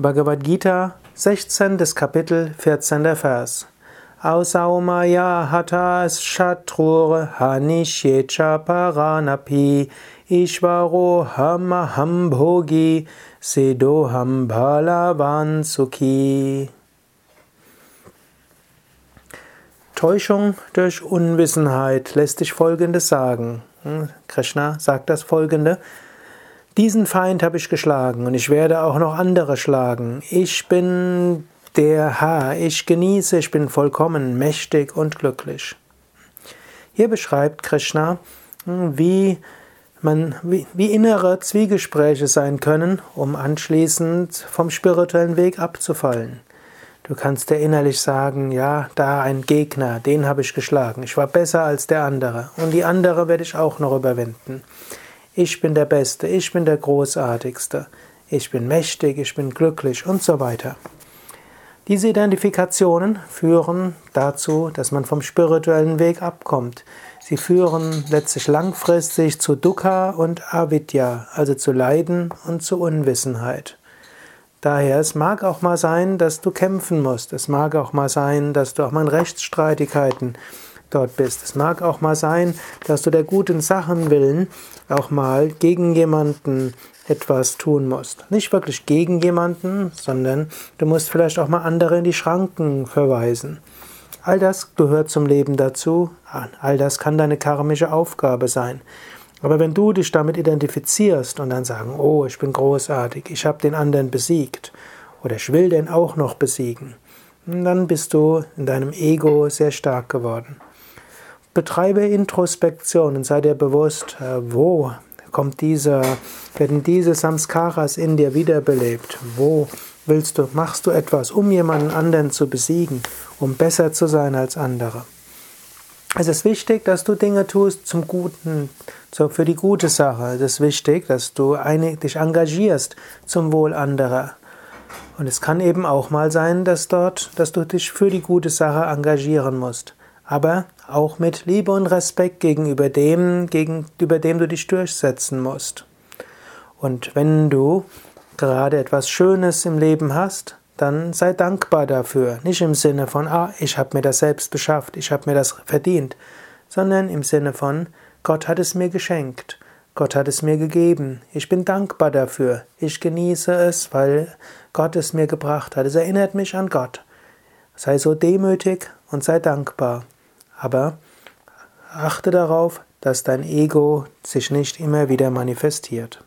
Bhagavad Gita, 16. Kapitel, 14. Vers. Ausaumaya hatas shatrur hanishecha paranapi ishvaro hamaham bhogi sedoham balavan sukhi. Täuschung durch Unwissenheit lässt sich Folgendes sagen. Hm, Krishna sagt das Folgende. Diesen Feind habe ich geschlagen und ich werde auch noch andere schlagen. Ich bin der Herr, ich genieße, ich bin vollkommen mächtig und glücklich. Hier beschreibt Krishna, wie, man, wie, wie innere Zwiegespräche sein können, um anschließend vom spirituellen Weg abzufallen. Du kannst dir innerlich sagen, ja, da ein Gegner, den habe ich geschlagen, ich war besser als der andere und die andere werde ich auch noch überwinden ich bin der Beste, ich bin der Großartigste, ich bin mächtig, ich bin glücklich und so weiter. Diese Identifikationen führen dazu, dass man vom spirituellen Weg abkommt. Sie führen letztlich langfristig zu Dukkha und Avidya, also zu Leiden und zu Unwissenheit. Daher, es mag auch mal sein, dass du kämpfen musst. Es mag auch mal sein, dass du auch mal in Rechtsstreitigkeiten dort bist. Es mag auch mal sein, dass du der guten Sachen willen auch mal gegen jemanden etwas tun musst. Nicht wirklich gegen jemanden, sondern du musst vielleicht auch mal andere in die Schranken verweisen. All das gehört zum Leben dazu. All das kann deine karmische Aufgabe sein. Aber wenn du dich damit identifizierst und dann sagen, oh, ich bin großartig, ich habe den anderen besiegt oder ich will den auch noch besiegen, dann bist du in deinem Ego sehr stark geworden. Betreibe Introspektion und sei dir bewusst, äh, wo kommt dieser, werden diese Samskaras in dir wiederbelebt? Wo willst du, machst du etwas, um jemanden anderen zu besiegen, um besser zu sein als andere? Es ist wichtig, dass du Dinge tust zum Guten, für die gute Sache. Es ist wichtig, dass du dich engagierst zum Wohl anderer. Und es kann eben auch mal sein, dass dort, dass du dich für die gute Sache engagieren musst aber auch mit Liebe und Respekt gegenüber dem, gegenüber dem du dich durchsetzen musst. Und wenn du gerade etwas Schönes im Leben hast, dann sei dankbar dafür. Nicht im Sinne von, ah, ich habe mir das selbst beschafft, ich habe mir das verdient, sondern im Sinne von, Gott hat es mir geschenkt, Gott hat es mir gegeben, ich bin dankbar dafür, ich genieße es, weil Gott es mir gebracht hat. Es erinnert mich an Gott. Sei so demütig und sei dankbar. Aber achte darauf, dass dein Ego sich nicht immer wieder manifestiert.